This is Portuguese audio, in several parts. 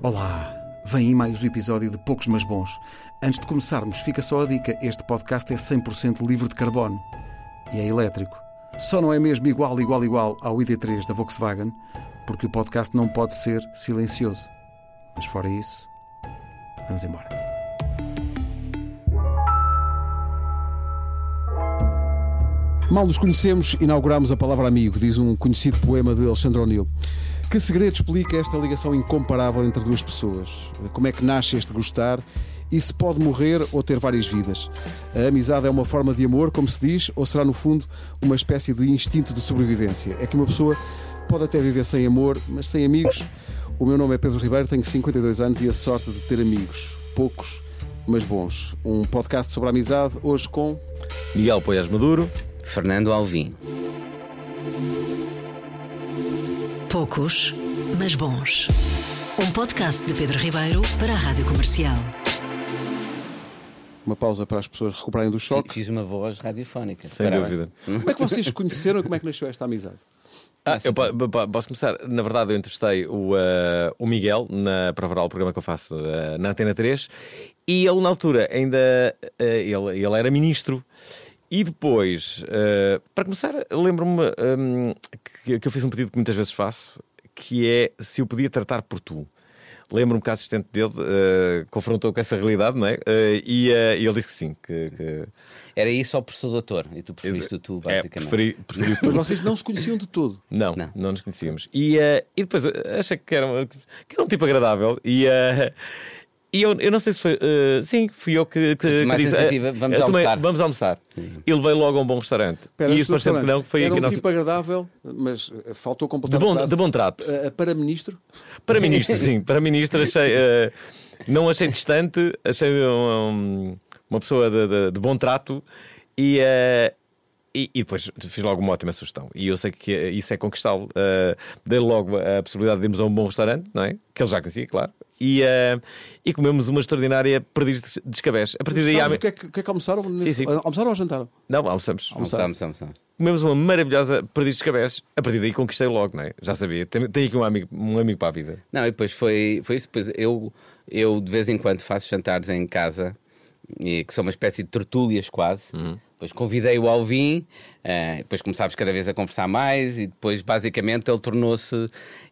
Olá, vem aí mais um episódio de Poucos Mas Bons. Antes de começarmos, fica só a dica: este podcast é 100% livre de carbono e é elétrico. Só não é mesmo igual, igual, igual ao ID3 da Volkswagen, porque o podcast não pode ser silencioso. Mas fora isso, vamos embora. Mal nos conhecemos, inauguramos a palavra amigo, diz um conhecido poema de Alexandre O'Neill. Que segredo explica esta ligação incomparável entre duas pessoas? Como é que nasce este gostar? E se pode morrer ou ter várias vidas? A amizade é uma forma de amor, como se diz, ou será no fundo uma espécie de instinto de sobrevivência? É que uma pessoa pode até viver sem amor, mas sem amigos. O meu nome é Pedro Ribeiro, tenho 52 anos e a sorte de ter amigos. Poucos, mas bons. Um podcast sobre a amizade, hoje com. Miguel Poias Maduro. Fernando Alvim. Poucos, mas bons. Um podcast de Pedro Ribeiro para a Rádio Comercial. Uma pausa para as pessoas recuperarem do choque. Fiz uma voz radiofónica. Sem Parabéns. dúvida. Como é que vocês conheceram e como é que nasceu esta amizade? Ah, eu po- po- posso começar? Na verdade, eu entrevistei o, eh, o Miguel na Provaral, o programa que eu faço eh, na Antena 3, e ele, na altura, ainda eh, ele, ele era ministro. E depois, eh, para começar, lembro-me hum, que, que eu fiz um pedido que muitas vezes faço, que é se eu podia tratar por tu. Lembro-me que a assistente dele eh, confrontou com essa realidade, não é? Eh, e, ele disse que sim, que, que Era isso ao professor doutor e tu preferiste o tu, é, basicamente. preferi, preferi tu. Mas vocês não se conheciam de todo. Não, Não. não, nos conhecíamos. E, e depois achei que era, um- que era um tipo agradável. E, e eu, eu não sei se foi. eh, sim, fui eu que, que, que disse. eh, vamos tomei- almoçar. vamos almoçar. E levei logo a um bom restaurante. Espera, e isso do parecendo que não, foi Era aqui um nosso- tipo agradável, mas eh, faltou completar de, bom, de bom trato. Eh, para ministro, Para ministro, sim. Para ministro achei. não achei distante, achei um- uma pessoa de, de- de bom trato e. e, e depois fiz logo uma ótima sugestão. E eu sei que isso é conquistá-lo. Uh, Dei logo a possibilidade de irmos a um bom restaurante, não é? Que ele já conhecia, claro. E, uh, e comemos uma extraordinária perdiz de escabés. A partir daí. há- o que é que, que é que almoçaram? nesse- sim. Almoçaram ou jantaram? Não, almoçamos. Almoçamos, almoçamos. Comemos uma maravilhosa perdiz de escabés. A partir daí conquistei logo, não é? Já sabia. Tenho, tenho aqui um amigo, um amigo para a vida. Não, e depois foi, foi isso. Depois eu, eu de vez em quando faço jantares em casa, e, que são uma espécie de tertúlias quase. Depois convidei o Alvin, eh, depois começámos cada vez a conversar mais, e depois basicamente ele tornou-se.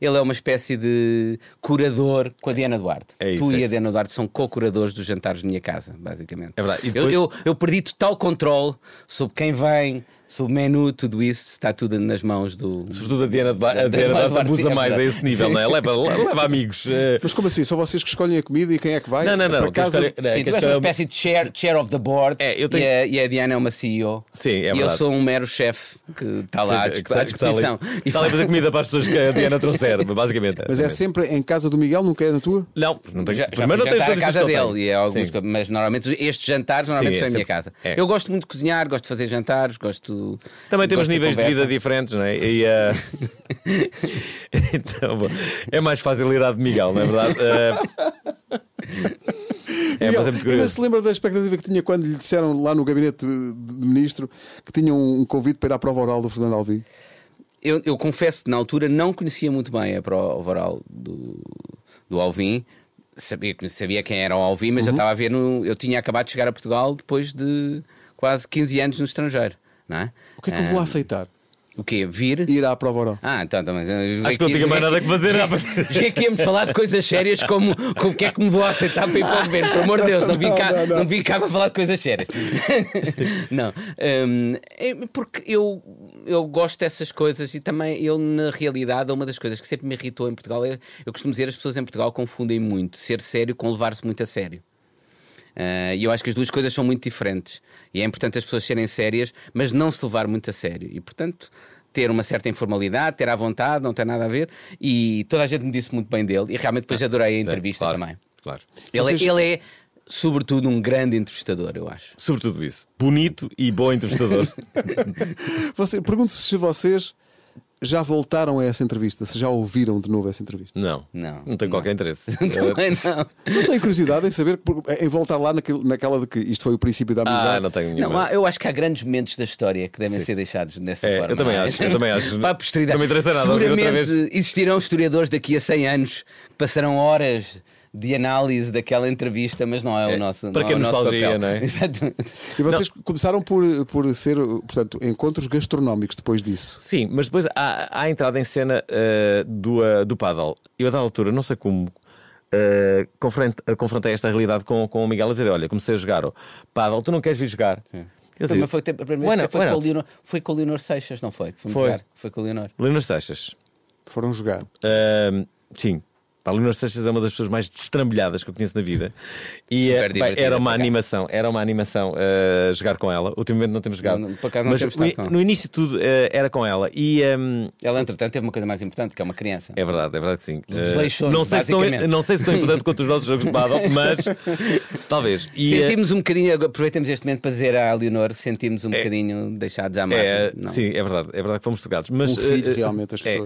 Ele é uma espécie de curador com a Diana Duarte. É isso, tu é e a. Diana Duarte são co-curadores dos jantares de minha casa, basicamente. É verdade. E Eu- depois- eu, eu perdi total controle sobre quem vem, sobre o menu, tudo isso, está tudo nas mãos do. Sobretudo a Diana, de Ba- a Da- Diana da- Duarte abusa é mais a verdade. esse nível, não é? Leva, leva amigos. eh, Mas como assim? São vocês que escolhem a comida e quem é que vai? Não, não, não. Para casa... Escolhe- Sim, tu és uma espécie de chair, chair of the board É, eu tenho- e, a, e a Diana é uma CEO. Sim, é E eu verdade. sou um mero chefe que está lá à, que disp- à está- ali- disposição. E Está ali a fazer comida para as pessoas que a Diana trouxer, basicamente. Mas é sempre em casa do Miguel, nunca é na tua? Não, não tens, Já, já primeiro não fui tens condições casa dele, e é alguns, mas normalmente estes jantares normalmente Sim, é são em minha sempre- casa. é. Eu gosto muito de cozinhar, gosto de fazer jantares, gosto. Também temos gosto níveis de conversa. vida diferentes, não é? E, eh, então, bom, é mais fácil ir à de Miguel, não é verdade? Eh, é, Miguel, é ainda se lembra da expectativa que tinha quando lhe disseram lá no gabinete de de ministro que tinham um convite para ir à prova oral do Fernando Alvim? Eu, eu confesso que na altura não conhecia muito bem a prova oral do, do Alvim. Sabia, que- sabia quem era o Alvim, mas eu Uhum. estava a ver no. Eu tinha acabado de chegar a Portugal depois de quase 15 anos no estrangeiro. Não é? O que é que levou a aceitar? O quê? Vir? Ir à prova oral? Ah, então, então mas eu Acho que não tinha mais nada que fazer. joguei- aqui íamos falar de coisas sérias como, como o que é que me vou aceitar para ir para o governo, pelo amor de Deus, não vim cá, Não, não, não. vim cá para falar de coisas sérias. não, hum, é porque eu, eu gosto dessas coisas e também eu, na realidade, uma das coisas que sempre me irritou em Portugal é eu costumo dizer as pessoas em Portugal confundem muito ser sério com levar-se muito a sério. Ah, E eu acho que as duas coisas são muito diferentes. E é importante as pessoas serem sérias, mas não se levar muito a sério. E, portanto, ter uma certa informalidade, ter à vontade, não tem nada a ver. E toda a gente me disse muito bem dele. E realmente depois adorei a entrevista claro, também. Claro. Ele, Vocês- ele é, sobretudo, um grande entrevistador, eu acho. Sobretudo isso. Bonito e bom entrevistador. Você, pergunto se vocês já voltaram a essa entrevista? Se já ouviram de novo essa entrevista? Não, Não, não tenho qualquer interesse. Também não. Não tenho curiosidade em saber, em voltar lá naquele- naquela de que isto foi o princípio da amizade. ah, não tenho nenhuma. Não, há- eu acho que há grandes momentos da história que devem ser deixados dessa É, forma. eu também é? acho, eu também acho. Para a posteridade. Não me interessa nada ouvir outra Seguramente vez. existirão historiadores daqui a 100 anos que passarão horas de análise daquela entrevista, mas não é, É, o nosso para não que é o nosso nostalgia, papel. não é? Exatamente. E vocês começaram por, por ser, portanto, encontros gastronómicos depois disso. Sim, mas depois há, há a entrada em cena eh, do, uh, do paddle. Eu, a dada altura, não sei como, eh, confront- eh, confrontei esta realidade com, com o Miguel a dizer: Olha, comecei a jogar o paddle, tu não queres vir jogar? Eu digo, foi, a primeira "Why vez foi, com o not?" Leonor, foi com o Leonor Seixas, não foi? Fomos Foi. jogar. Foi com o Leonor. Leonor Seixas. Foram jogar. Ahm, sim. Pá, Leonor Seixas é uma das pessoas mais destrambilhadas que eu conheço na vida. E eh, divertida, era uma animação, era uma animação eh, jogar com ela. Ultimamente não temos jogado. Não, não, por acaso não Mas temos no, no início de tudo eh, era com ela. E ehm, Ela, entretanto, teve uma coisa mais importante, que é uma criança. é verdade, é verdade que sim. Desleixou-nos, não, sei se tão, não sei se tão importante quanto os nossos jogos de paddle, mas talvez. E, Sentimos um bocadinho, aproveitamos este momento para dizer à Leonor, sentimos um bocadinho deixados à margem. é, não. sim, é verdade, é verdade que fomos tocados. Mas, Um filho, realmente, as é.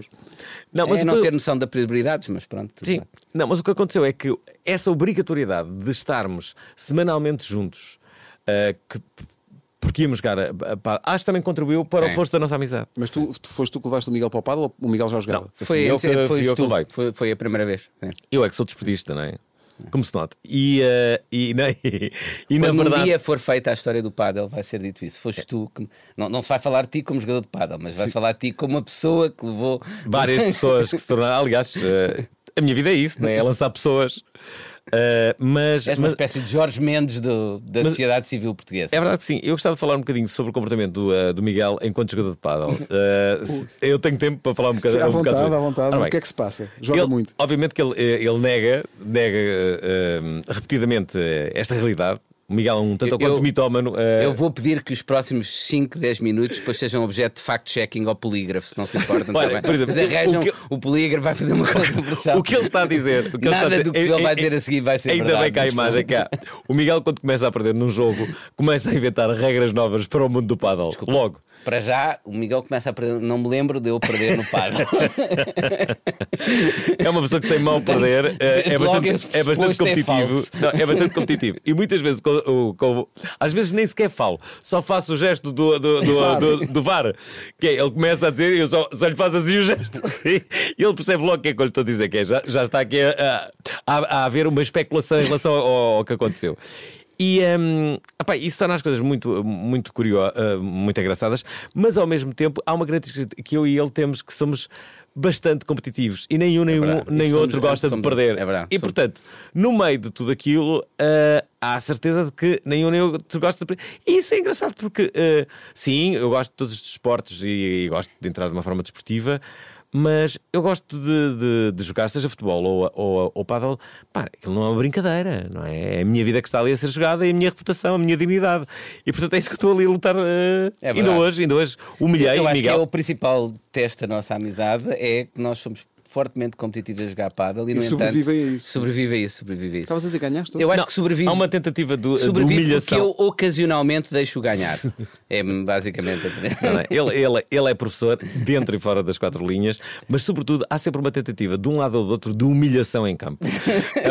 Não, mas é não que- ter noção da prioridades, mas pronto. Sim, bem. não, mas o que aconteceu é que essa obrigatoriedade de estarmos semanalmente juntos, eh, que, porque íamos jogar, a, pá, acho que também contribuiu para Sim. o foste da nossa amizade. Mas tu, tu foste tu que levaste o Miguel para o paddle ou o Miguel já jogava? Não. Foi, eu antes- que- foi, eu que foi, foi a primeira vez. Sim. Eu é que sou despedista, não é? Como se nota. E, eh, e, na- e na Quando verdade. um dia for feita a história do paddle, vai ser dito isso. Foste tu que. Não, não se vai falar de ti como jogador de paddle, mas vai falar de ti como uma pessoa que levou. várias pessoas que se tornaram. Aliás, eh, a minha vida é isso, não é? É lançar pessoas. Eh, mas, És uma mas- espécie de Jorge Mendes do- da sociedade civil portuguesa. É verdade que sim. Eu gostava de falar um bocadinho sobre o comportamento do, eh, do Miguel enquanto jogador de paddle. Eh, se- eu tenho tempo para falar um bocadinho. à um bocado vontade, sobre à vontade. Ora o que é que se passa? Joga ele- muito. Obviamente que ele, ele nega, nega repetidamente esta realidade. O Miguel é um tanto Eu- quanto eu- mitómano. eh, Eu vou pedir que os próximos 5, 10 minutos depois sejam objeto de fact-checking ao polígrafo, se não se importam. Olha, por exemplo, Mas arranjam, o que- o polígrafo vai fazer uma conversão. O que ele está a dizer, o que ele Nada está a dizer- do que ele vai dizer a seguir vai ser Ainda verdade, bem que há a imagem que há. O Miguel, quando começa a perder num jogo, começa a inventar regras novas para o mundo do paddle. Logo. Para já, o Miguel começa a perder. Não me lembro de eu perder no paddle. É uma pessoa que tem mal a perder, desde é logo bastante, é bastante é competitivo. falso. Não, é bastante competitivo. E muitas vezes, com- o- com- às vezes nem sequer falo, só faço o gesto do, do, do, do, do VAR. Que é, ele começa a dizer e eu só, só lhe faço assim o gesto. E ele percebe logo o que é que eu lhe estou a dizer, que é, já, já está aqui a, a, a haver uma especulação em relação ao, ao que aconteceu. E hum, epá, isso torna as coisas muito, muito curiosas, muito engraçadas, mas ao mesmo tempo há uma característica que eu e ele temos que somos bastante competitivos e nem um nem, um, verdade. nem outro gosta somos- de perder. é verdade. E Somos- portanto, no meio de tudo aquilo, ah, há a certeza de que nem um nem outro gosta de perder. E isso é engraçado porque, ah, sim, eu gosto de todos os desportos e, e gosto de entrar de uma forma desportiva. Mas eu gosto de, de- de jogar, seja futebol ou, ou, ou paddle, pá, aquilo não é uma brincadeira, não é? É a minha vida que está ali a ser jogada e a minha reputação, a minha dignidade. E portanto é isso que estou ali a lutar. eh, É ainda hoje, ainda hoje, humilhei eu o acho que é Miguel. o principal teste da nossa amizade é que nós somos fortemente competitivos a jogar paddle e, no E entanto, a isso. Sobrevive a isso, sobrevive a isso. Estavas a dizer ganhaste? Eu acho Não, que sobrevive. Há uma tentativa de, de Sobrevive porque humilhação. eu ocasionalmente deixo ganhar. É basicamente a Ele, ele, ele é professor dentro e fora das quatro linhas, mas sobretudo há sempre uma tentativa de um lado ou do outro de humilhação em campo.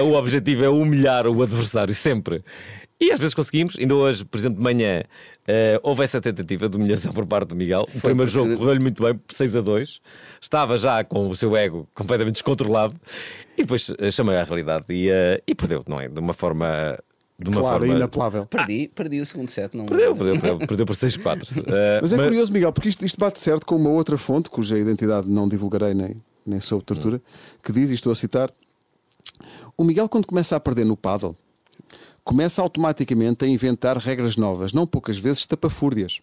o objetivo é humilhar o adversário sempre. E às vezes conseguimos, ainda hoje, por exemplo, de manhã, eh, houve essa tentativa de humilhação por parte do Miguel. O primeiro porque- jogo correu-lhe muito bem, 6 a 2. Estava já com o seu ego completamente descontrolado e depois eh, chamei à realidade e, eh, e perdeu, não é? De uma forma. De uma Claro, forma... inapelável. Perdi, perdi o segundo set. Não... Perdeu, perdeu, perdeu, perdeu por 6-4. Eh, Mas é curioso, Miguel, porque isto, isto bate certo com uma outra fonte, cuja identidade não divulgarei nem, nem sob tortura, que diz, e estou a citar: O Miguel, quando começa a perder no paddle, começa automaticamente a inventar regras novas, não poucas vezes tapafúrdias,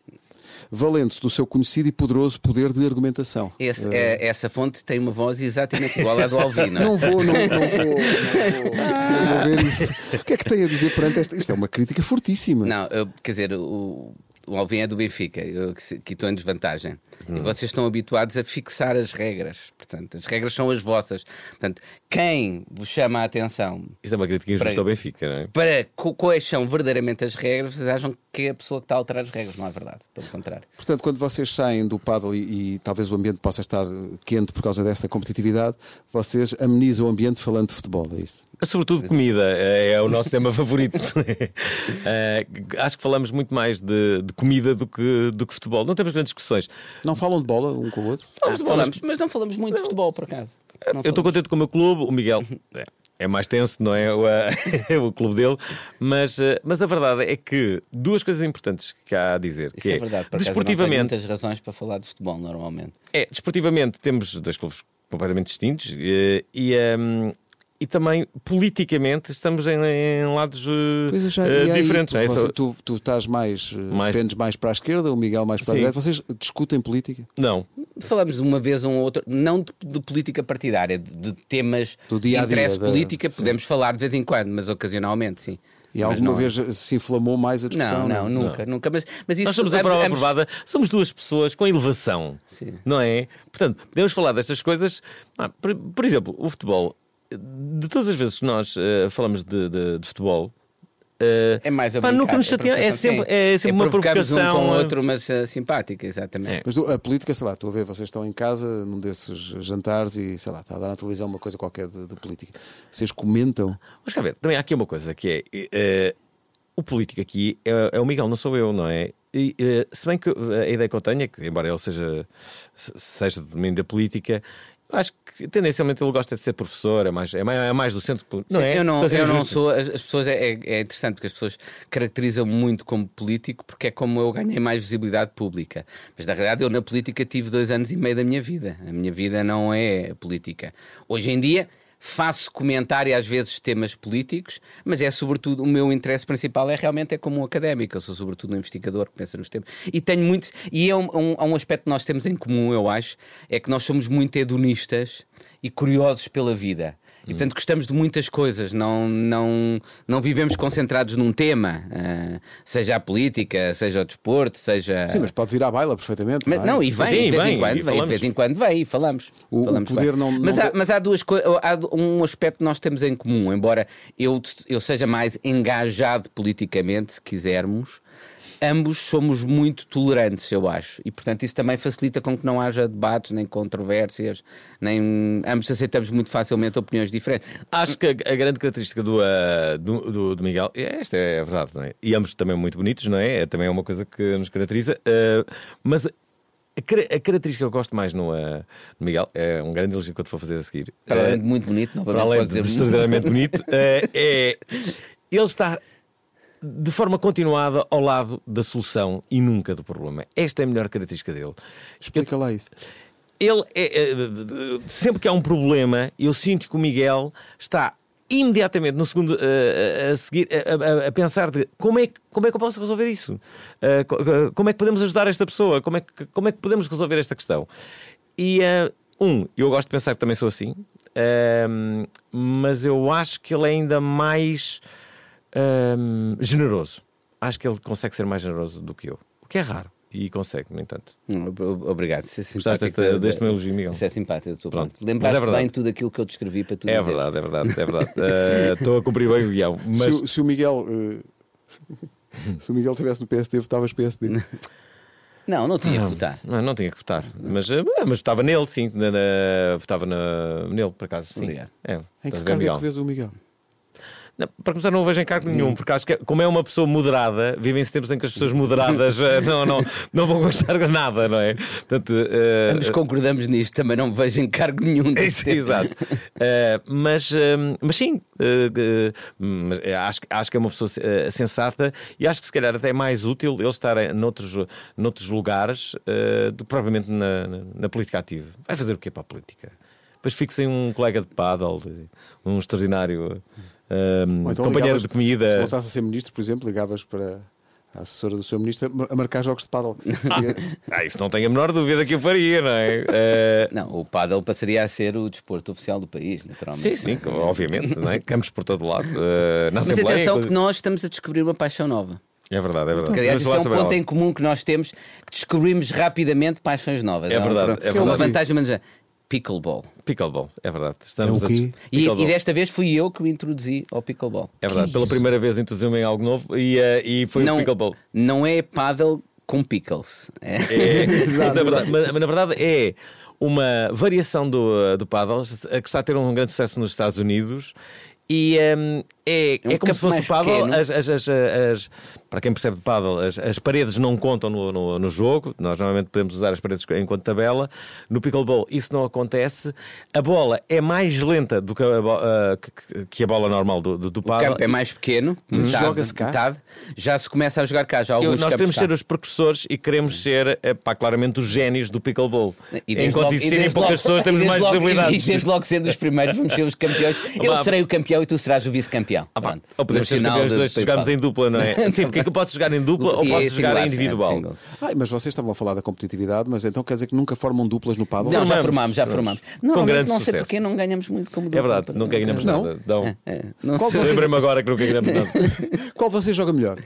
valendo-se do seu conhecido e poderoso poder de argumentação. Esse- é- essa fonte tem uma voz exatamente igual à do Alvino. Não vou, não, não vou, não vou desenvolver isso. O que é que tem a dizer perante esta? Isto é uma crítica fortíssima. Não, eu- quer dizer, o, o Alvin é do Benfica, eu que que estou em desvantagem. Hum. E vocês estão habituados a fixar as regras. Portanto, as regras são as vossas. Portanto, quem vos chama a atenção Isto é uma crítica injusta Para- ao Benfica, não é? para quais são verdadeiramente as regras, vocês acham que é a pessoa que está a alterar as regras, não é verdade, pelo contrário. Portanto, quando vocês saem do paddle e, e talvez o ambiente possa estar quente por causa dessa competitividade, vocês amenizam o ambiente falando de futebol, é isso? Sobretudo comida, é é o nosso tema favorito. Eh, acho que falamos muito mais de, de comida do que, do que futebol. Não temos grandes discussões. Não falam de bola um com o outro? Ah, falamos, mas não falamos muito de futebol, por acaso. Não Eu estou contente com o meu clube, o Miguel. é, É mais tenso, não é? O, eh, o clube dele, mas, eh, mas a verdade é que duas coisas importantes que há a dizer: Isso que é, verdade, por acaso, eu não tenho desportivamente, muitas razões para falar de futebol, normalmente. É, desportivamente temos dois clubes completamente distintos eh, e, ehm, e também politicamente estamos em, em lados Pois eu já, eh, e aí, diferentes. não é? você- tu, tu estás mais, eh, Mais- pendes mais para a esquerda, o Miguel mais para a Sim. direita. Vocês discutem política? Não, Falamos uma vez um ou outro, não de, de política partidária, de, de temas Do dia a de dia, interesse da- política, sim. podemos falar de vez em quando, mas ocasionalmente, sim. E Mas alguma não- vez se inflamou mais a discussão? Não, não, nunca, nunca. Mas, mas isso nós somos a prova ambos- aprovada, somos duas pessoas com elevação, Sim. não é? Portanto, podemos falar destas coisas. Ah, por, por exemplo, o futebol, de todas as vezes que nós eh, falamos de, de- de futebol. eh, É mais pá, nunca nos chateamos, é provocação, sempre, é sempre uma provocamos provocação. um com o eh, outro, mas eh, simpática, exatamente. É. Mas a política, sei lá, estou a ver, vocês estão em casa num desses jantares e sei lá, está a dar na televisão uma coisa qualquer de, de política. Vocês comentam. Mas cá ver, também há aqui uma coisa que é. eh, o político aqui é, é o Miguel, não sou eu, não é? E, se bem que a ideia que eu tenho é que, embora ele seja, se- seja do domínio da política, acho que tendencialmente ele gosta de ser professor, é mais, é mais, é mais do centro. Não Sim, é? Eu não, ser eu não sou. As, as pessoas é, é- é interessante porque as pessoas caracterizam muito como político porque é como eu ganhei mais visibilidade pública. Mas na realidade eu na política tive dois anos e meio da minha vida. A minha vida não é política. Hoje em dia. Faço comentário às vezes temas políticos, mas é sobretudo o meu interesse principal é realmente é como um académico. Eu sou sobretudo um investigador que pensa nos temas e tenho muito. E é um, um, um aspecto que nós temos em comum, eu acho, é que nós somos muito hedonistas e curiosos pela vida. E portanto gostamos de muitas coisas, não, não, não vivemos concentrados num tema, ah, seja a política, seja o desporto, seja. Sim, mas pode vir à baila perfeitamente. Mas, não, é? não, e vem, Sim, de vez vem, em quando, e vem, de vez em quando vem e falamos. O- o falamos poder bem. não- não mas, há, mas há duas coisas, há um aspecto que nós temos em comum, embora eu, eu seja mais engajado politicamente, se quisermos. Ambos somos muito tolerantes, eu acho, e portanto isso também facilita com que não haja debates, nem controvérsias, nem ambos aceitamos muito facilmente opiniões diferentes. Acho que a, a grande característica do, ah, do, do- do Miguel, esta é a verdade, não é? E ambos também muito bonitos, não é? É também uma coisa que nos caracteriza. ah, mas a, cara- a característica que eu gosto mais no, ah, no Miguel é um grande elogio que eu te vou fazer a seguir. Para além de muito bonito, para novamente além de extraordinariamente bonito, eh, é ele está de forma continuada ao lado da solução e nunca do problema. Esta é a melhor característica dele. Explica lá isso. Ele é, é, sempre que há um problema, eu sinto que o Miguel está imediatamente no segundo eh, a, seguir a, a- a pensar de como é, que, como é que eu posso resolver isso? Co- como é que podemos ajudar esta pessoa? Como é que, como é que podemos resolver esta questão? E um, eu gosto de pensar que também sou assim, mas eu acho que ele é ainda mais ehm, generoso. Acho que ele consegue ser mais generoso do que eu, o que é raro. E consegue, no entanto. Hum, ob- Obrigado. Isso é Gostaste da- deste meu elogio, Miguel? Isso é simpático. tua Pronto. parte. Lembraste é verdade. bem tudo aquilo que eu descrevi para tu É dizeres. verdade, é verdade, é verdade. Eh, Estou a cumprir bem o guião. Se, Mas o, se o Miguel. eh, se o Miguel estivesse no PSD, votavas PSD. Não, não tinha que votar. não, não tinha que votar. Mas, eh, mas votava nele, sim. Na, na- votava na, nele, por acaso. Sim. Obrigado. É, Em que cargo é que vês o Miguel? Não, para começar, não o vejo em cargo nenhum, porque acho que, como é uma pessoa moderada, vivem-se tempos em que as pessoas moderadas eh, não, não, não vão gostar de nada, não é? Portanto, eh, Ambos concordamos nisto, também não vejo em cargo nenhum É isso, tema. exato. Eh, mas, eh, mas sim, mas, eh, acho, que- acho que é uma pessoa sensata e acho que se calhar até é mais útil ele estar em- noutros, noutros lugares do que propriamente na, na, na política ativa. Vai fazer o quê para a política? Depois fixem um colega de paddle, um extraordinário Ou então companheiro ligavas- de comida. Se voltasse a ser ministro, por exemplo, ligavas para a assessora do seu ministro a marcar jogos de paddle. Ah, isso não tenho a menor dúvida que eu faria, não é? Eh, Não, o paddle passaria a ser o desporto oficial do país, naturalmente. sim, sim, obviamente, não é? Campos por todo lado. na Mas Assembleia, atenção inclusive. que nós estamos a descobrir uma paixão nova. É verdade, é verdade. Aliás, isso é um ponto ela. em comum que nós temos, que descobrimos rapidamente paixões novas. É um- verdade, é é uma verdade. vantagem, mas Pickleball. Pickleball, é verdade. Estamos É o quê? a... E, Pickleball. e desta vez fui eu que o introduzi ao pickleball. É verdade, pela primeira vez introduziu-me em algo novo e, eh, e foi não, o pickleball. não é paddle com pickles. É. É, Exato, mas, na verdade, mas- mas na verdade é uma variação do, do paddle eh, que está a ter um grande sucesso nos Estados Unidos. E ehm, é, É um é como se fosse o paddle. As, as- as- as- para quem percebe de paddle, as, as paredes não contam no, no, no jogo. Nós normalmente podemos usar as paredes enquanto tabela. No pickleball isso não acontece. A bola é mais lenta do que a, que- que a bola normal do, do, do O paddle. campo é mais pequeno, joga-se cá? metade. Já se começa a jogar cá, já há Eu- alguns nós queremos cá. ser os precursores e queremos ser, eh, pá, claramente, os génios do pickleball. E Enquanto logo- existirem poucas logo- pessoas, temos mais logo- possibilidades. E desde logo sendo os primeiros, vamos ser os campeões. Eu serei o campeão e tu serás o vice-campeão. Ah, pá, Pronto. ou podemos ser campeões dois jogamos de- em dupla, não é? Sim, porque é que podes jogar em dupla ou E é podes jogar singular, em individual. é. Ai, mas vocês estavam a falar da competitividade, mas então quer dizer que nunca formam duplas no paddle? Não, já Formamos, formámos, já formamos. formámos. Grande não sei sucesso. porque não ganhamos muito como É dupla. verdade, nunca ganhamos Não? nada. Dão. É, não Qual vocês- Lembra-me agora que nunca ganhamos nada. Qual de vocês joga melhor?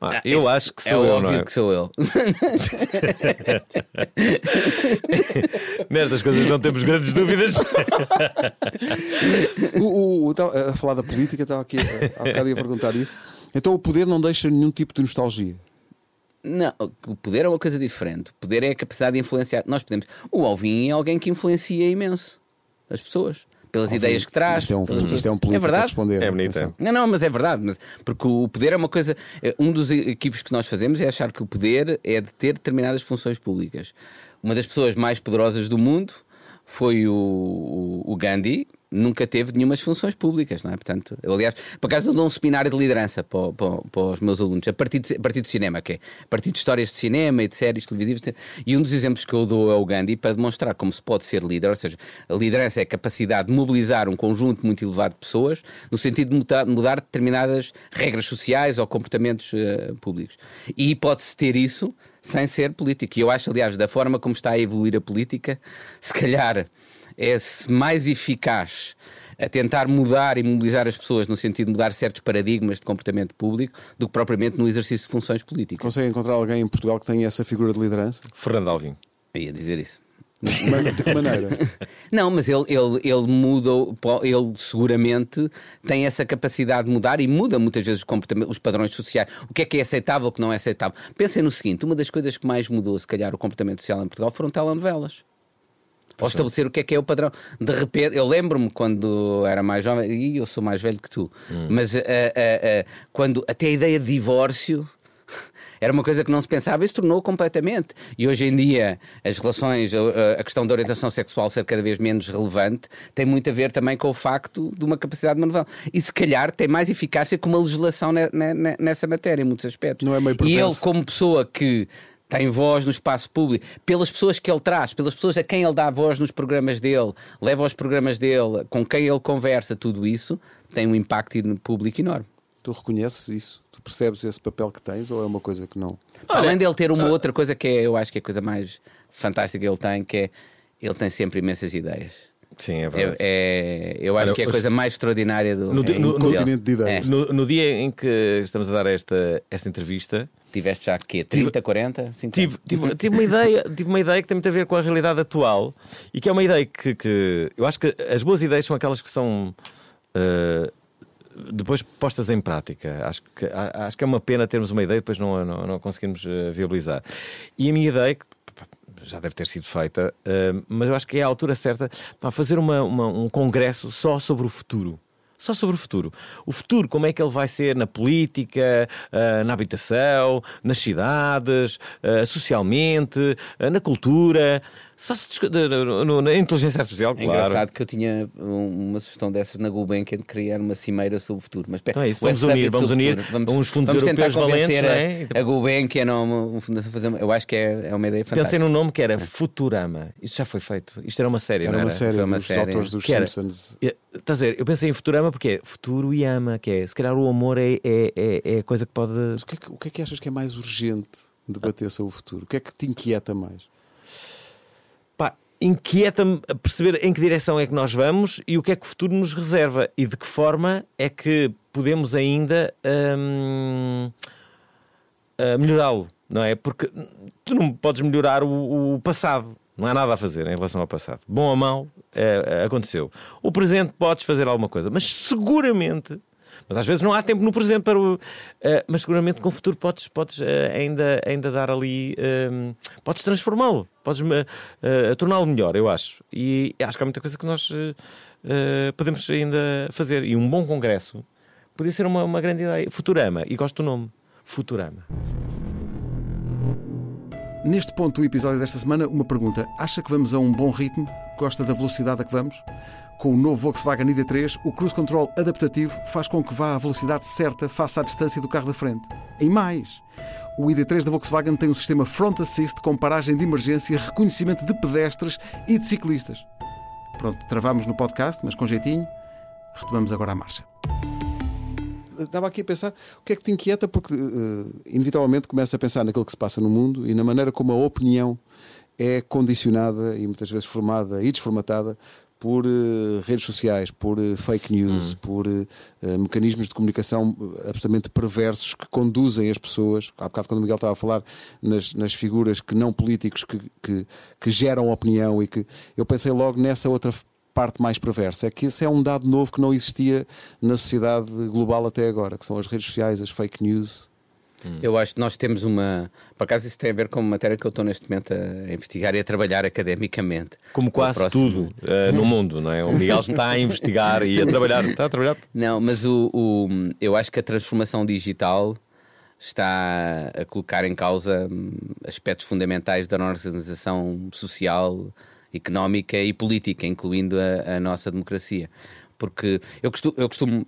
Ah, eu Esse acho que é sou eu, óbvio não é? que sou eu. Nestas coisas não temos grandes dúvidas. O, o- o- estava a falar da política, estava aqui eh, há bocado ia perguntar isso. Então o poder não deixa nenhum tipo de nostalgia. Não, o poder é uma coisa diferente. O poder é a capacidade de influenciar. Nós podemos. O Alvin é alguém que influencia imenso as pessoas. Pelas ideias que traz. Isto é um, pelas- isto é um político a verdade. responder. É bonito. Não, não, mas é verdade. Mas, porque o poder é uma coisa. eh, Um dos equívocos que nós fazemos é achar que o poder é de ter determinadas funções públicas. Uma das pessoas mais poderosas do mundo foi o, o- o Gandhi. Nunca teve nenhumas funções públicas, não é? Portanto, eu, aliás, por acaso eu dou um seminário de liderança para, para para os meus alunos, a partir, de, a partir de cinema, que é a partir de histórias de cinema e de séries televisivas. E um dos exemplos que eu dou é o Gandhi para demonstrar como se pode ser líder, ou seja, a liderança é a capacidade de mobilizar um conjunto muito elevado de pessoas no sentido de mudar, determinadas regras sociais ou comportamentos eh, públicos. E pode-se ter isso sem ser político. E eu acho, aliás, da forma como está a evoluir a política, se calhar é-se mais eficaz a tentar mudar e mobilizar as pessoas no sentido de mudar certos paradigmas de comportamento público do que propriamente no exercício de funções políticas. Consegue encontrar alguém em Portugal que tenha essa figura de liderança? Fernando Alvim. Eu ia dizer isso. Mas De que maneira? Não, mas ele, ele, ele muda, ele seguramente tem essa capacidade de mudar e muda muitas vezes os, os padrões sociais. O que é que é aceitável, o que não é aceitável. Pensem no seguinte: uma das coisas que mais mudou, se calhar, o comportamento social em Portugal foram telenovelas. Ou estabelecer o que é que é o padrão. De repente, eu lembro-me quando era mais jovem, e eu sou mais velho que tu, mas ah, ah, ah, quando até a ideia de divórcio era uma coisa que não se pensava e se tornou completamente. E hoje em dia as relações, a, a questão da orientação sexual ser cada vez menos relevante, tem muito a ver também com o facto de uma capacidade de manual. E se calhar tem mais eficácia que uma legislação ne- ne- ne- nessa matéria, em muitos aspectos. Não é meio e ele, como pessoa que tem voz no espaço público, pelas pessoas que ele traz, pelas pessoas a quem ele dá voz nos programas dele, leva aos programas dele, com quem ele conversa, tudo isso tem um impacto público enorme. Tu reconheces isso? Tu percebes esse papel que tens ou é uma coisa que não? Além dele ter uma outra coisa que é, eu acho que é a coisa mais fantástica que ele tem, que é ele tem sempre imensas ideias. Sim, é É, verdade. é- eu acho Olha, que é a coisa mais extraordinária do No- é, no- no- continente de ideias. É. No, no dia em que estamos a dar esta, esta entrevista, Tiveste já quê? 30, 40, 50? tive, tive, tive uma ideia, tive uma ideia que tem muito a ver com a realidade atual e que é uma ideia que, que eu acho que as boas ideias são aquelas que são eh, depois postas em prática. Acho que, acho que é uma pena termos uma ideia e depois não, não, não conseguirmos eh, viabilizar. E a minha ideia, que já deve ter sido feita, eh, mas eu acho que é a altura certa para fazer uma, uma- um congresso só sobre o futuro. Só sobre o futuro. O futuro, como é que ele vai ser na política, ah, na habitação, nas cidades, ah, socialmente, ah, na cultura, só se discu- na inteligência artificial, É claro. engraçado que eu tinha um- uma sugestão dessas na Gulbenkian de criar uma cimeira sobre o futuro. Mas espera, Então é isso, vamos unir, vamos unir futuro. uns fundos vamos tentar europeus valentes, a, não é? A Gulbenkian ou uma, uma fundação a fazer. uma- Eu acho que é, é uma ideia fantástica. Pensei num nome que era Futurama. Isto já foi feito. Isto era uma série, Era não uma era? série Foi uma dos série. autores dos Que Simpsons. É, Estás a ver? Eu pensei em Futurama porque é futuro e ama, que é se calhar o amor é, é, é, é a coisa que pode. Mas o que, é que, o que é que achas que é mais urgente debater sobre o futuro? O que é que te inquieta mais? Inquieta-me perceber em que direção é que nós vamos e o que é que o futuro nos reserva e de que forma é que podemos ainda hum, melhorá-lo, não é? Porque tu não podes melhorar o, o passado. Não há nada a fazer em relação ao passado. Bom ou mau, é, aconteceu. O presente podes fazer alguma coisa, mas seguramente mas às vezes não há tempo no presente para o. Uh, mas seguramente com o futuro podes, podes uh, ainda, ainda dar ali. Uh, podes transformá-lo, podes torná-lo melhor, eu acho. E acho que há muita coisa que nós podemos ainda fazer. E um bom congresso podia ser uma, uma grande ideia. Futurama, e gosto do nome: Futurama. Neste ponto do episódio desta semana, uma pergunta. Acha que vamos a um bom ritmo? Gosta da velocidade a que vamos? Com o novo Volkswagen ID3, o Cruise Control adaptativo faz com que vá à velocidade certa face à distância do carro da frente. Em mais, o ID3 da Volkswagen tem um sistema Front Assist com paragem de emergência, reconhecimento de pedestres e de ciclistas. Pronto, travamos no podcast, mas com jeitinho, retomamos agora a marcha. Estava aqui a pensar o que é que te inquieta, porque uh, inevitavelmente começa a pensar naquilo que se passa no mundo e na maneira como a opinião é condicionada e muitas vezes formada e desformatada por uh, redes sociais, por uh, fake news, hum. por uh, mecanismos de comunicação absolutamente perversos que conduzem as pessoas. Há bocado, quando o Miguel estava a falar nas, nas figuras que não políticos que, que, que geram opinião e que eu pensei logo nessa outra parte mais perversa. É que esse é um dado novo que não existia na sociedade global até agora, que são as redes sociais, as fake news. Hum. Eu acho que nós temos uma. Por acaso, isso tem a ver com uma matéria que eu estou neste momento a investigar e a trabalhar academicamente. Como quase próximo... tudo uh, no mundo, não é? O Miguel está a investigar e a trabalhar. Está a trabalhar? Não, mas o, o, eu acho que a transformação digital está a colocar em causa hum, aspectos fundamentais da nossa organização social, económica e política, incluindo a, a nossa democracia. Porque eu costumo, eu costumo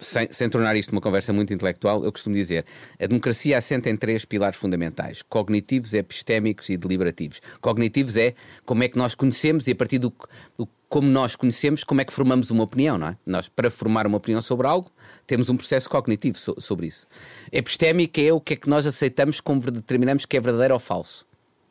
sem, sem, tornar isto uma conversa muito intelectual, eu costumo dizer a democracia assenta em três pilares fundamentais: cognitivos, epistémicos e deliberativos. Cognitivos é como é que nós conhecemos e a partir do, do como nós conhecemos, como é que formamos uma opinião, não é? Nós, para formar uma opinião sobre algo, temos um processo cognitivo so, sobre isso. Epistémico é o que é que nós aceitamos como determinamos que é verdadeiro ou falso,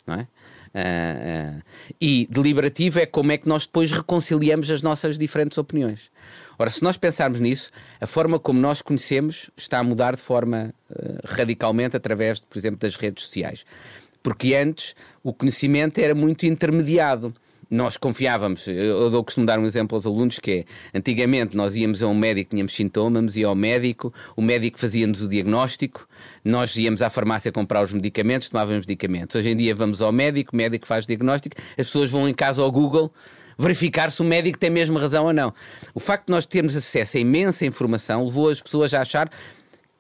não é? Uh, uh, e deliberativo é como é que nós depois reconciliamos as nossas diferentes opiniões. Ora, se nós pensarmos nisso, a forma como nós conhecemos está a mudar de forma uh, radicalmente através, por exemplo, das redes sociais. Porque antes o conhecimento era muito intermediado nós confiávamos, eu dou costumo dar um exemplo aos alunos que é, antigamente nós íamos a um médico, tínhamos sintomas, ia ao médico, o médico fazia-nos o diagnóstico, nós íamos à farmácia comprar os medicamentos, tomávamos medicamentos. Hoje em dia vamos ao médico, o médico faz diagnóstico, as pessoas vão em casa ao Google verificar se o médico tem mesmo razão ou não. O facto de nós termos acesso a imensa informação levou as pessoas a achar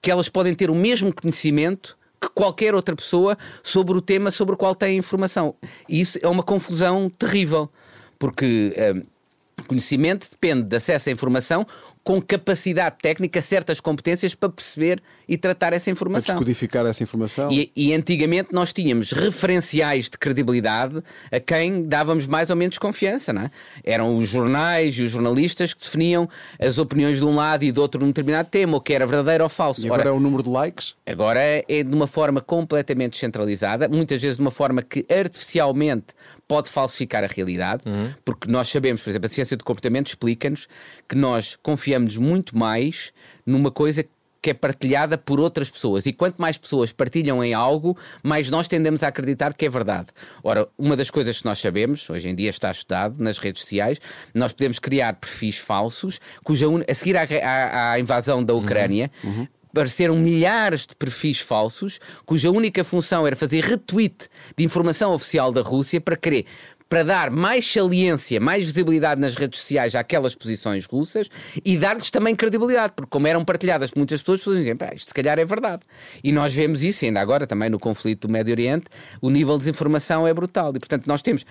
que elas podem ter o mesmo conhecimento que qualquer outra pessoa sobre o tema sobre o qual tem informação. E isso é uma confusão terrível, porque. Uh, Conhecimento depende de acesso à informação com capacidade técnica, certas competências para perceber e tratar essa informação. Para descodificar essa informação. E, e, antigamente nós tínhamos referenciais de credibilidade a quem dávamos mais ou menos confiança, não é? Eram os jornais e os jornalistas que definiam as opiniões de um lado e do outro num determinado tema, o que era verdadeiro ou falso. E agora Ora, é o número de likes? Agora é de uma forma completamente descentralizada, muitas vezes de uma forma que artificialmente pode falsificar a realidade, uhum. porque nós sabemos, por exemplo, a ciência do comportamento explica-nos que nós confiamos muito mais numa coisa que é partilhada por outras pessoas. E quanto mais pessoas partilham em algo, mais nós tendemos a acreditar que é verdade. Ora, uma das coisas que nós sabemos, hoje em dia está estudado nas redes sociais, nós podemos criar perfis falsos, cuja un... a seguir à, à, à invasão da Ucrânia. Uhum. Uhum apareceram milhares de perfis falsos, cuja única função era fazer retweet de informação oficial da Rússia para querer para dar mais saliência, mais visibilidade nas redes sociais àquelas posições russas e dar-lhes também credibilidade, porque como eram partilhadas por muitas pessoas, as pessoas diziam, isto se calhar é verdade. E nós vemos isso, ainda agora também no conflito do Médio Oriente, o nível de desinformação é brutal. E portanto nós temos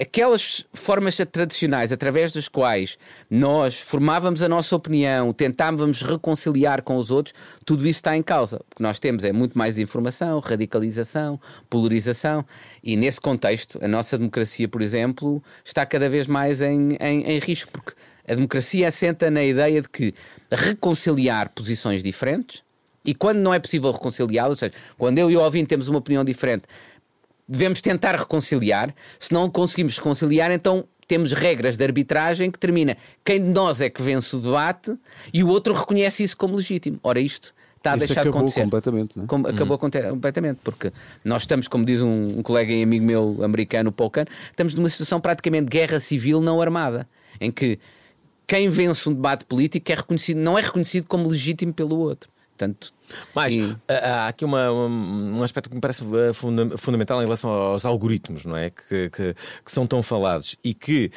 aquelas formas tradicionais através das quais nós formávamos a nossa opinião, tentávamos reconciliar com os outros, tudo isso está em causa. O que nós temos é muito mais informação, radicalização, polarização, e nesse contexto, a nossa democracia, por exemplo, está cada vez mais em, em, em risco, porque a democracia assenta na ideia de que reconciliar posições diferentes, e quando não é possível reconciliá-las, ou seja, quando eu e o ouvinte temos uma opinião diferente, devemos tentar reconciliar. Se não conseguimos reconciliar, então temos regras de arbitragem que termina quem de nós é que vence o debate e o outro reconhece isso como legítimo. Ora, isto está a Isso deixar de acabou acontecer. completamente, não é? Com- acabou aconte- completamente, porque nós estamos, como diz um, um colega e amigo meu americano, Paul Kahn, estamos numa situação praticamente de guerra civil não armada, em que quem vence um debate político é reconhecido, não é reconhecido como legítimo pelo outro. Portanto, Mas e- há há aqui uma- um, aspecto que me parece eh, funda- fundamental em relação aos algoritmos, não é? Que, que- que são tão falados e que.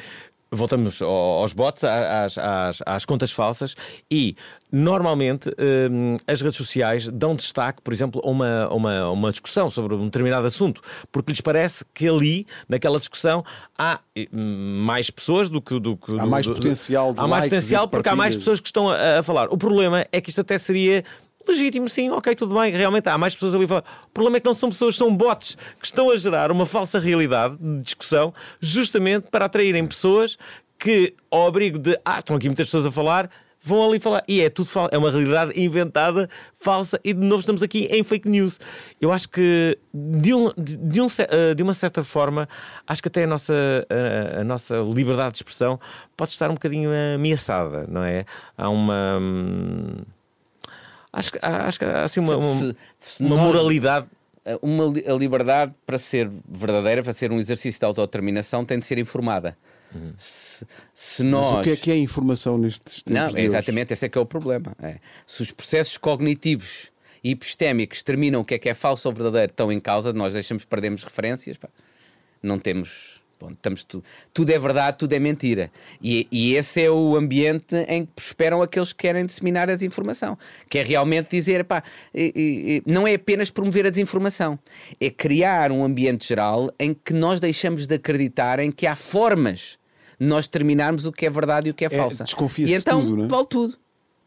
Voltamos ao- aos bots, às, às- às contas falsas e normalmente hum, as redes sociais dão destaque, por exemplo, a uma, a uma, a uma discussão sobre um determinado assunto, porque lhes parece que ali, naquela discussão, há hum, mais pessoas do que. Do, que- Há do- mais do- potencial de Há mais potencial porque há mais pessoas que estão a, a falar. O problema é que isto até seria legítimo, sim, ok, tudo bem, realmente há mais pessoas ali a falar. O problema é que não são pessoas, são bots que estão a gerar uma falsa realidade de discussão justamente para atraírem pessoas que, ao abrigo de ah, estão aqui muitas pessoas a falar. Vão ali falar. E é tudo é uma realidade inventada, falsa, e de novo estamos aqui em fake news. Eu acho que, de, um, de, um eh, de uma certa forma, acho que até a nossa, a, a nossa liberdade de expressão pode estar um bocadinho ameaçada, não é? Há uma. hum, Acho, que- acho que há assim uma, Se- uma, se- se uma nós- moralidade. uma a liberdade para ser verdadeira, para ser um exercício de autodeterminação, tem de ser informada. Se, se nós. Mas o que é que é informação nestes tempos Não, de é hoje? exatamente, esse é que é o problema. É. Se os processos cognitivos e epistémicos determinam o que é que é falso ou verdadeiro, estão em causa, nós deixamos, perdemos referências, pá. não temos. Estamos tu, tudo é verdade, tudo é mentira. E, e esse é o ambiente em que prosperam aqueles que querem disseminar a desinformação. Que é realmente dizer, pá, e- e- não é apenas promover a desinformação, é criar um ambiente geral em que nós deixamos de acreditar em que há formas de nós determinarmos o que é verdade e o que é, falsa. desconfia-se de então tudo, não é? vale tudo.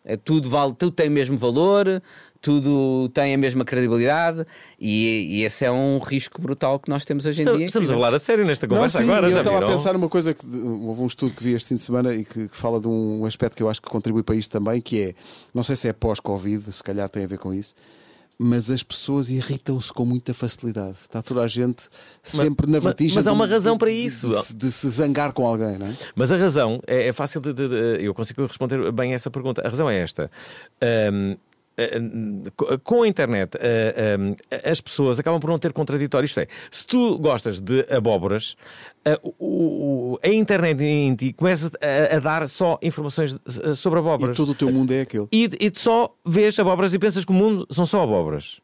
É, tudo, vale, tudo tem o mesmo valor, tudo tem a mesma credibilidade e, e esse é um risco brutal que nós temos hoje em Estamos, dia. estamos a falar a sério nesta Não, conversa sim, agora. eu estava a pensar uma coisa que houve um estudo que vi este fim de semana e que, que fala de um aspecto que eu acho que contribui para isto também, que é, não sei se é pós-Covid, se calhar tem a ver com isso, mas as pessoas irritam-se com muita facilidade. Está toda a gente sempre na mas- vertigem. mas há de- uma razão de- para de- isso. De, se- de se zangar com alguém, não é? Mas a razão é, é fácil de, de- de- Eu consigo responder bem a essa pergunta. A razão é esta. Co- com a internet, ah, ahm, as pessoas acabam por não ter contraditório. Isto é, se tu gostas de abóboras, a internet em ti começa a, dar só informações sobre E abóboras. todo o teu mundo é aquele. E, e tu só vês abóboras e pensas que o mundo são só abóboras.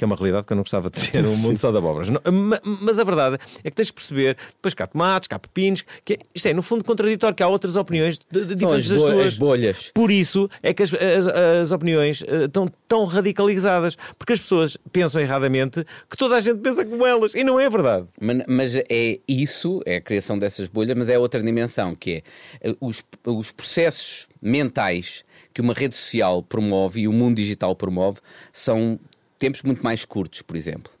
Que é uma realidade que eu não gostava de ter, um mundo só de abóboras. Não, ma- Mas a verdade é que tens de perceber, depois há tomates, há pepinos, que isto é, no fundo, contraditório, que há outras opiniões de, de diferentes das bo- as tuas. bolhas. Por isso é que as, as- as opiniões eh, estão tão radicalizadas, porque as pessoas pensam erradamente que toda a gente pensa como elas, e não é verdade. Mas, mas é isso, é a criação dessas bolhas, mas é outra dimensão, que é eh, os, os processos mentais que uma rede social promove e o mundo digital promove são tempos muito mais curtos, por exemplo.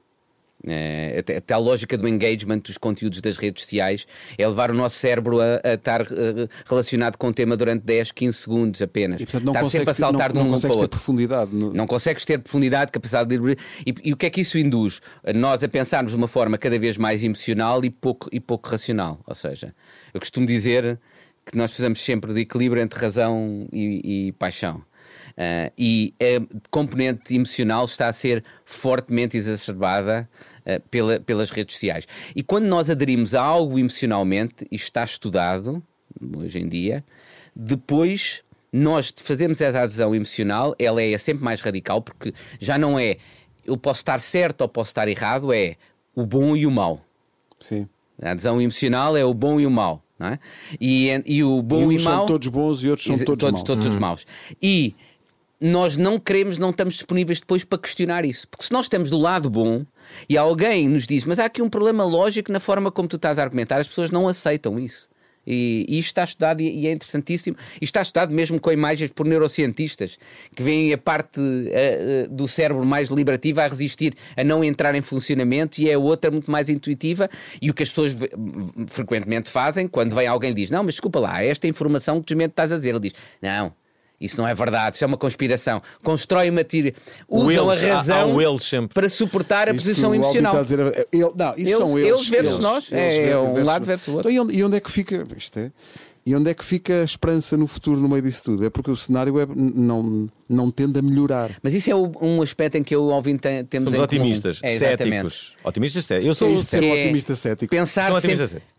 É, até, até a lógica do engagement dos conteúdos das redes sociais é levar o nosso cérebro a, a estar eh, relacionado com o tema durante 10, 15 segundos apenas. E portanto não estar sempre a ter, saltar não, de um não para o consegues ter profundidade. no- Não consegues ter profundidade, capacidade de. E, e o que é que isso induz? Nós a pensarmos de uma forma cada vez mais emocional e pouco, e pouco racional. Ou seja, eu costumo dizer que nós precisamos sempre de equilíbrio entre razão e, e paixão. Ah, e a componente emocional está a ser fortemente exacerbada ah, pela- pelas redes sociais. E quando nós aderimos a algo emocionalmente, isto está estudado hoje em dia, depois nós fazemos essa adesão emocional, ela é sempre mais radical, porque já não é eu posso estar certo ou posso estar errado, é o bom e o mau. Sim. A adesão emocional é o bom e o mau. Não é? e, e o bom e e, uns mau. são todos bons e outros são todos, todos, maus. todos, todos maus. E nós não queremos, não estamos disponíveis depois para questionar isso. Porque se nós estamos do lado bom e alguém nos diz, mas há aqui um problema lógico na forma como tu estás a argumentar, as pessoas não aceitam isso. E, e isto está estudado e, é interessantíssimo. E está estudado mesmo com imagens por neurocientistas que veem a parte eh, eh, do cérebro mais deliberativa a resistir a não entrar em funcionamento e é outra muito mais intuitiva. E o que as pessoas frequentemente fazem quando vem alguém e diz: Não, mas desculpa lá, esta informação que desmente estás a dizer. Ele diz: Não. Isso não é verdade, isso é uma conspiração. Constrói uma teoria. Usam eles, a há- razão há eles sempre. para suportar a Isto posição emocional. está a dizer, é, ele- não, isso Eles- são eles. eles versus nós, é ver- um lado versus o outro. Então, e, onde, e onde é que fica? Isto é. E onde é que fica a esperança no futuro no meio disso tudo? É porque o cenário é, não, não tende a melhorar. Mas isso é um aspecto em que eu o ouvinte tem- temos Somos em otimistas, comum. É, céticos. Otimistas céticos. Eu É sou isto de ser um é- otimista cético. Pensar Sou um sempre, otimista cético.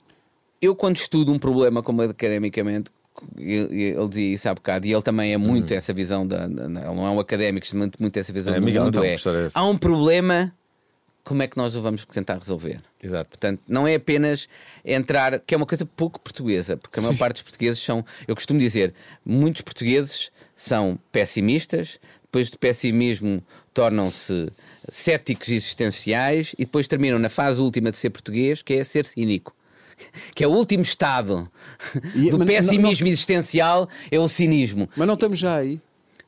eu quando estudo um problema como academicamente ele dizia isso há bocado e ele também é muito essa visão da, da- ele não é um académico muito, muito essa visão É, do Miguel, mundo então, é, é há um problema como é que nós o vamos tentar resolver Exato. Portanto, não é apenas entrar, que é uma coisa pouco portuguesa, porque a maior parte dos portugueses são, eu costumo dizer, muitos portugueses são pessimistas, depois de pessimismo tornam-se céticos existenciais e depois terminam na fase última de ser português, que é ser cínico. Que é o último estado E- do mas não- pessimismo existencial, é o cinismo. Mas não estamos já aí.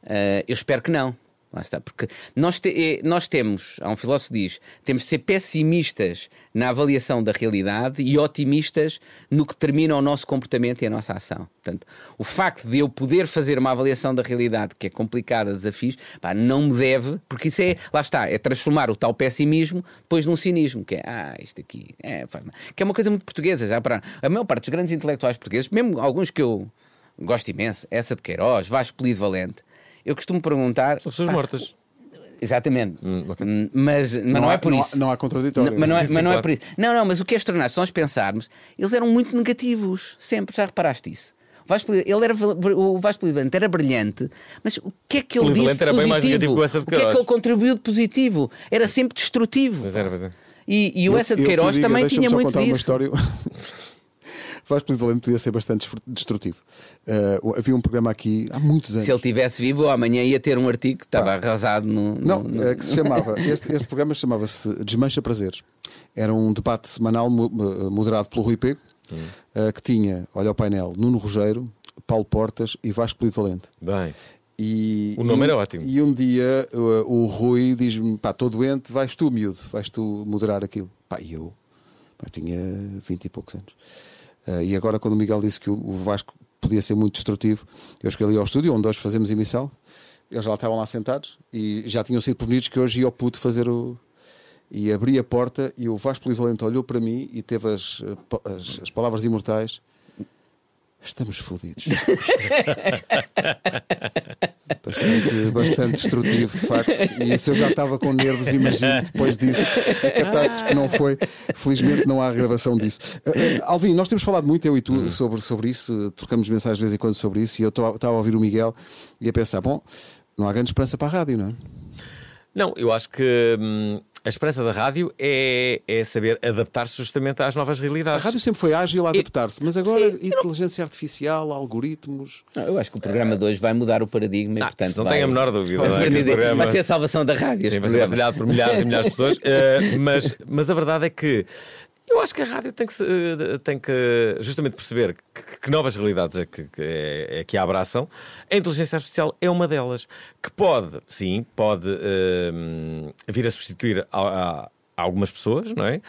Uh, eu espero que não. Lá está, porque nós, te- eh, nós temos, há um filósofo que diz, temos de ser pessimistas na avaliação da realidade e otimistas no que determina o nosso comportamento e a nossa ação. Portanto, o facto de eu poder fazer uma avaliação da realidade que é complicada, desafios, pá, não me deve, porque isso é, lá está, é transformar o tal pessimismo depois num cinismo, que é, ah, isto aqui, é, faz que é uma coisa muito portuguesa, já para a maior parte dos grandes intelectuais portugueses, mesmo alguns que eu gosto imenso, essa de Queiroz, Vasco Polido Valente, eu costumo perguntar. São pessoas pá, mortas. Exatamente. Hum, ok. Hum, Mas, mas não, há, é por não há- isso. não há contraditório. Não, mas não é, mas não é por isso. Não, não, mas o que é extraordinário, se nós pensarmos, eles eram muito negativos, sempre, já reparaste isso? O Vasco, ele era, o Vasco Polido Valente era brilhante, mas o que é que ele disse era bem positivo? mais negativo que o Essa de o que é que ele contribuiu de positivo? Era sempre destrutivo. Pois é, pois é. E, e o Eu- Essa de Queiroz diga, também tinha só muito contar uma disso. história. Vasco Polido Valente podia ser bastante destrutivo. Uh, havia um programa aqui há muitos anos. Se ele tivesse vivo, amanhã ia ter um artigo que estava arrasado no. Não, no- é que se chamava. Este, este programa chamava-se Desmancha Prazeres. Era um debate semanal mo- moderado pelo Rui Pego, uh, que tinha, olha o painel, Nuno Rogério, Paulo Portas e Vasco Polido Valente. Bem. E, O nome e- era ótimo. E um dia o, o Rui diz-me: pá, estou doente, vais tu, miúdo, vais tu moderar aquilo. Pá, e eu, eu tinha 20 e poucos anos. Ah, e agora, quando o Miguel disse que o, Vasco podia ser muito destrutivo, eu cheguei ali ao estúdio onde hoje fazemos emissão. Eles já estavam lá sentados e já tinham sido prevenidos que hoje ia ao puto fazer o. E abri a porta e o Vasco Polivalente olhou para mim e teve as, eh, as, as palavras imortais: Estamos fodidos. bastante, bastante destrutivo, de facto. E isso eu já estava com nervos, imagino, depois disso. A catástrofe que não foi. Felizmente não há gravação disso. Uh, Alvin, nós temos falado muito, eu e tu, sobre, sobre isso, trocamos mensagens de vez em quando sobre isso, e eu estava a ouvir o Miguel e a pensar: bom, não há grande esperança para a rádio, não é? Não, eu acho que hum, a esperança da rádio é, é saber adaptar-se justamente às novas A realidades. rádio sempre foi ágil a adaptar-se, mas agora Sim, inteligência artificial, algoritmos. Não, eu acho que o programa de hoje vai mudar o paradigma e, Ah, portanto, não vai, tenho a menor dúvida. vai, não é? Programa- vai ser a salvação da rádio. Sim, vai ser partilhado por milhares e milhares de pessoas. Eh, mas, mas a verdade é que eu acho que a rádio tem que, eh, tem que justamente perceber que, que novas realidades é que, é, é que a abraçam. A inteligência artificial é uma delas que pode, sim, pode eh, vir a substituir a- a algumas pessoas, não é?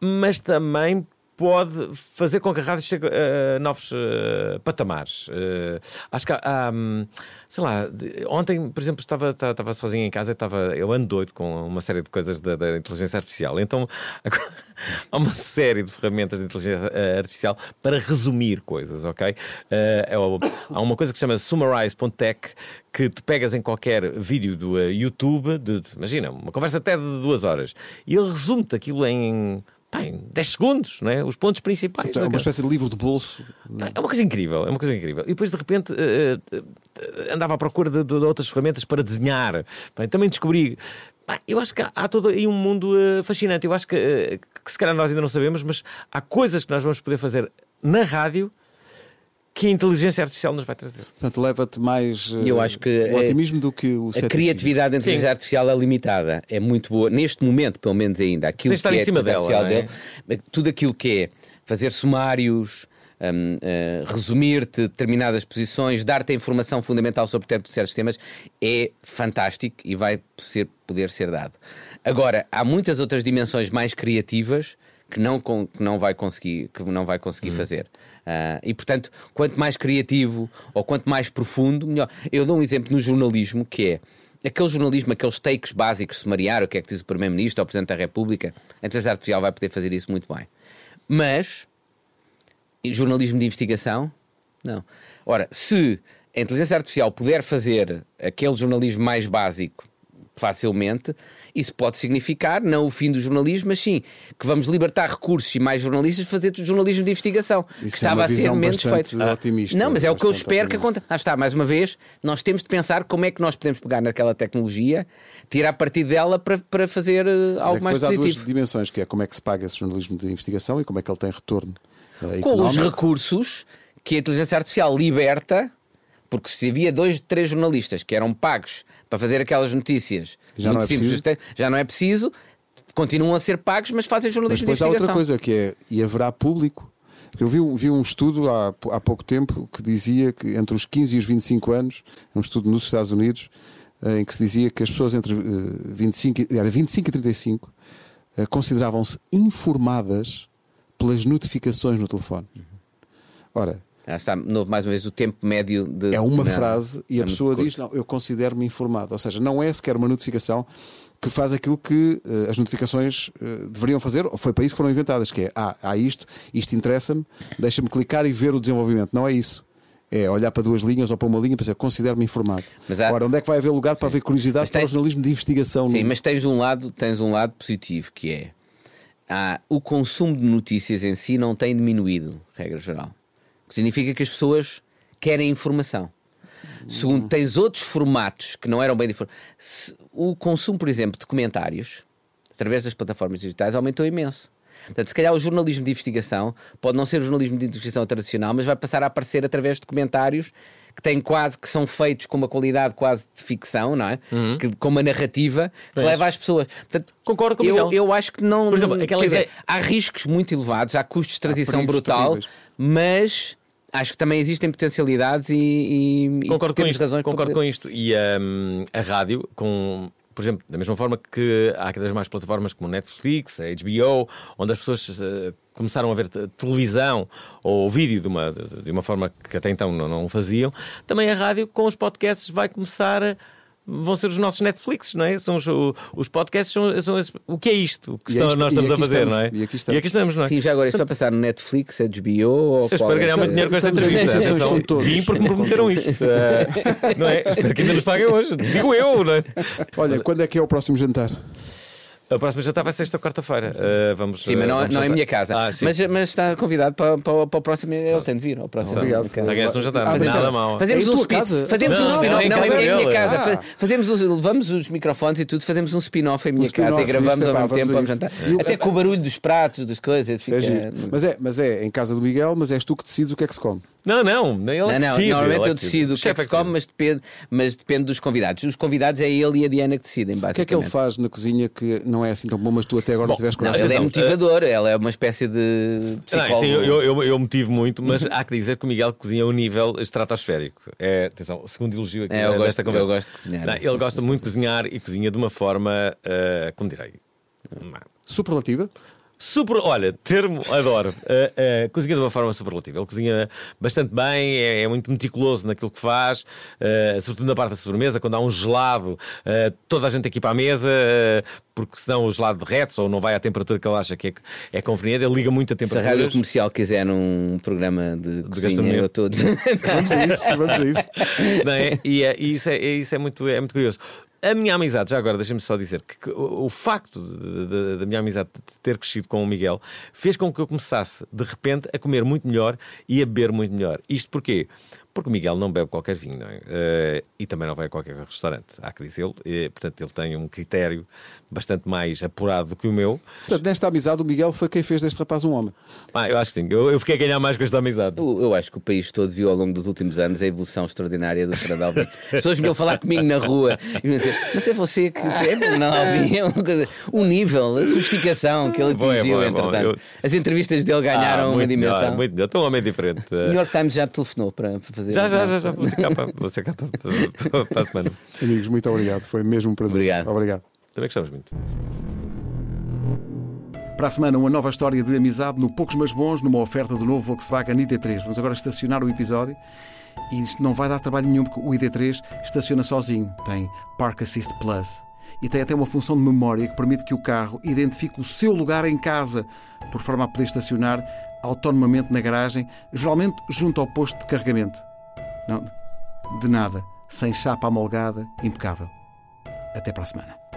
Mas também pode fazer com que a rádio chegue a novos eh, patamares. Eh, acho que há, hum, sei lá, ontem, por exemplo, estava, estava, sozinho em casa e estava, eu ando doido com uma série de coisas da, da inteligência artificial. Então há uma série de ferramentas de inteligência eh, artificial para resumir coisas, ok? É há uma coisa que se chama summarize.tech que tu pegas em qualquer vídeo do YouTube, de- imagina, uma conversa até de duas horas, e ele resume-te aquilo em, pá, em 10 segundos, não é? os pontos principais. É uma daquela- espécie de livro de bolso. é uma coisa incrível, é uma coisa incrível. E depois de repente eh, eh, andava à procura de, de outras ferramentas para desenhar. Também descobri. Eu acho que há, há todo aí um mundo eh, fascinante. Eu acho que, que se calhar nós ainda não sabemos, mas há coisas que nós vamos poder fazer na rádio que a inteligência artificial nos vai trazer. Portanto, leva-te mais eh, Eu acho que o é- otimismo do que o A ceticismo. criatividade da inteligência artificial é limitada, é muito boa, neste momento, pelo menos ainda. Aquilo estar que em é a cima dela, dele, tudo aquilo que é fazer sumários, hum, eh, resumir-te determinadas posições, dar-te a informação fundamental sobre certos temas, é fantástico e vai ser, poder ser dado. Agora, há muitas outras dimensões mais criativas que não, que não vai conseguir, que não vai conseguir fazer. Ah, e portanto, quanto mais criativo ou quanto mais profundo, melhor. Eu dou um exemplo no jornalismo que é aquele jornalismo, aqueles takes básicos, sumariar o que é que diz o Primeiro-Ministro ou o Presidente da República, a inteligência artificial vai poder fazer isso muito bem. Mas, jornalismo de investigação, Não. Ora, se a inteligência artificial puder fazer aquele jornalismo mais básico facilmente, isso pode significar não o fim do jornalismo, mas sim que vamos libertar recursos e mais jornalistas para fazer jornalismo de investigação, Isso que é estava a ser menos feito. otimista, Não, mas é o que eu espero que otimista. aconteça. Ah, está, mais uma vez, nós temos de pensar como é que nós podemos pegar naquela tecnologia, tirar partido dela para, para fazer eh, Mas é algo que mais depois há duas positivo. dimensões, que é como é que se paga esse jornalismo de investigação e como é que ele tem retorno eh, com os recursos que a inteligência artificial liberta, porque se havia dois, três jornalistas que eram pagos para fazer aquelas notícias, Já não é simples, já não é preciso, continuam a ser pagos, mas fazem Mas jornalismo depois de há outra investigação. coisa que é, e haverá público. Eu vi, um- vi um estudo há, há pouco tempo que dizia que entre os 15 e os 25 anos, um estudo nos Estados Unidos, eh, em que se dizia que as pessoas entre eh, 25, e- era 25 e 35 eh, consideravam-se informadas pelas notificações no telefone. Ora, Já está, mais uma vez, o tempo médio de. é uma Não, frase e é a pessoa diz: Não, eu considero-me informado. Ou seja, não é sequer uma notificação que faz aquilo que eh, as notificações eh, deveriam fazer, ou foi para isso que foram inventadas: que é, ah, há isto, isto interessa-me, deixa-me clicar e ver o desenvolvimento. Não é isso. É olhar para duas linhas ou para uma linha para dizer considero-me informado. Mas há- Agora, onde é que vai haver lugar para haver curiosidade Mas para tem- o jornalismo de investigação? Sim, no- mas tens um lado, tens um lado positivo que é ah, o consumo de notícias em si não tem diminuído, regra geral. Que significa que as pessoas querem informação. Segundo, tens outros formatos que não eram bem diferentes. O consumo, por exemplo, de comentários através das plataformas digitais aumentou imenso. Portanto, se calhar o jornalismo de investigação pode não ser o jornalismo de investigação tradicional, mas vai passar a aparecer através de comentários que têm quase que são feitos com uma qualidade quase de ficção, não é? Que, com uma narrativa que leva às pessoas. Portanto, Concordo com o eu, Miguel. eu acho que não. Por exemplo, aquela quer dizer, ideia- há riscos muito elevados, há custos de transição brutal, terríveis. mas acho que também existem potencialidades e, e- e Concordo com temos isto. razões Concordo com isto. E hum, a rádio, com, por exemplo, da mesma forma que há cada vez mais plataformas como Netflix, a HBO, onde as pessoas eh, começaram a ver te- televisão ou vídeo de uma, de uma forma que até então não, não faziam, também a rádio com os podcasts vai começar. a- Vão ser os nossos Netflix, não é? São os, os podcasts são, são esses- o que é isto? Que E estamos- aí nós e estamos a aqui fazer, estamos, não é? e aqui estamos. estamos, não é? Sim, já agora, isto vai passar no Netflix, HBO ou Eu qual espero é? ganhar muito dinheiro com esta entrevista. com todos. Vim porque me prometeram isto. Não é? Espero que ainda nos paguem hoje. Digo eu, não é? Olha, quando é que é o próximo jantar? A próxima jantar vai ser esta quarta-feira. Eh, vamos, Sim, mas eh, não, vamos não é em jantar. minha casa. Ah, sim. mas, mas está convidado para, para, para o próximo. Ele tem de vir. Ao próximo Obrigado. Um jantar, Ah, não é mas nada não. mal. Fazemos É um tua spin- casa? Fazemos Não, um não, spin-off. é em Não, casa é em minha casa. Ah. Fa- Fazemos os, levamos os microfones e tudo, fazemos um spin-off em minha Um spin-off casa e gravamos disto, ao epá, mesmo tempo ao jantar. Até com o barulho dos pratos, das coisas. É fica- giro. Mas é, mas é em casa do Miguel, mas és tu que decides o que é que se come. Não, não. Ele Não, é não, decide, normalmente ele é eu decido o que é que se come, mas depende, mas depende dos convidados. Os convidados é ele e a Diana que decidem, O que é basicamente. que ele faz na cozinha que não é assim tão bom, mas tu até agora Bom, não tiveste Não, coragem? ele é motivador, ela é uma espécie de Não, psicólogo. sim, eu, eu, eu, eu motivo muito, mas há que dizer que o Miguel cozinha a um nível estratosférico. É, atenção, o segundo elogio aqui É, eu desta gosto- eu conversa. gosto de cozinhar. Não, ele gosta muito de cozinhar e cozinha de uma forma, eh, como direi, Superlativa? Super, olha, termo, adoro. Uh, uh, cozinha de uma forma superlativa. Ele cozinha bastante bem, é, é muito meticuloso naquilo que faz, uh, sobretudo na parte da sobremesa, quando há um gelado, uh, toda a gente aqui para a mesa, uh, porque senão o gelado derrete ou não vai à temperatura que ele acha que é, é conveniente. Ele liga muito a Se a temperatura. rádio comercial quiser um programa de, cozinha, gastronomia. eu estou. Vamos a isso, vamos a isso. não é? E, é- e isso, é- isso é, muito, é muito curioso. A minha amizade, já agora, deixa-me só dizer que, que o, facto da minha amizade de ter crescido com o Miguel fez com que eu começasse, de repente, a comer muito melhor e a beber muito melhor. Isto porquê? Porque o Miguel não bebe qualquer vinho, não é? Eh, e também não vai a qualquer restaurante, há que dizê-lo. E, portanto, ele tem um critério bastante mais apurado do que o meu. Portanto, nesta amizade, o Miguel foi quem fez deste rapaz um homem. Ah, eu acho que sim. Eu, eu fiquei a ganhar mais com esta amizade. Eu, eu acho que o país todo viu ao longo dos últimos anos a evolução extraordinária do Fernando Alvim. As pessoas vinham falar comigo na rua e iam dizer: Mas é você que. É Fernando Alvim, é uma coisa. O nível, a sofisticação que ele Bom, é atingiu, bom, é bom. entretanto. Eu- As entrevistas dele ganharam Ah, uma dimensão. Melhor, muito melhor. Estou um homem diferente. O New York Times já telefonou para, para fazer. Já, já, já, já. Vou ser capa, capa para, a semana. Amigos, muito obrigado. Foi mesmo um prazer. Obrigado. Obrigado. Também gostamos muito. Para a semana, uma nova história de amizade no Poucos mais Bons, numa oferta do novo Volkswagen ID3. Vamos agora estacionar o episódio e isto não vai dar trabalho nenhum porque o ID3 estaciona sozinho. Tem Park Assist Plus e tem até uma função de memória que permite que o carro identifique o seu lugar em casa, por forma a poder estacionar autonomamente na garagem, geralmente junto ao posto de carregamento. Não, de nada, sem chapa amolgada, impecável. Até para a semana.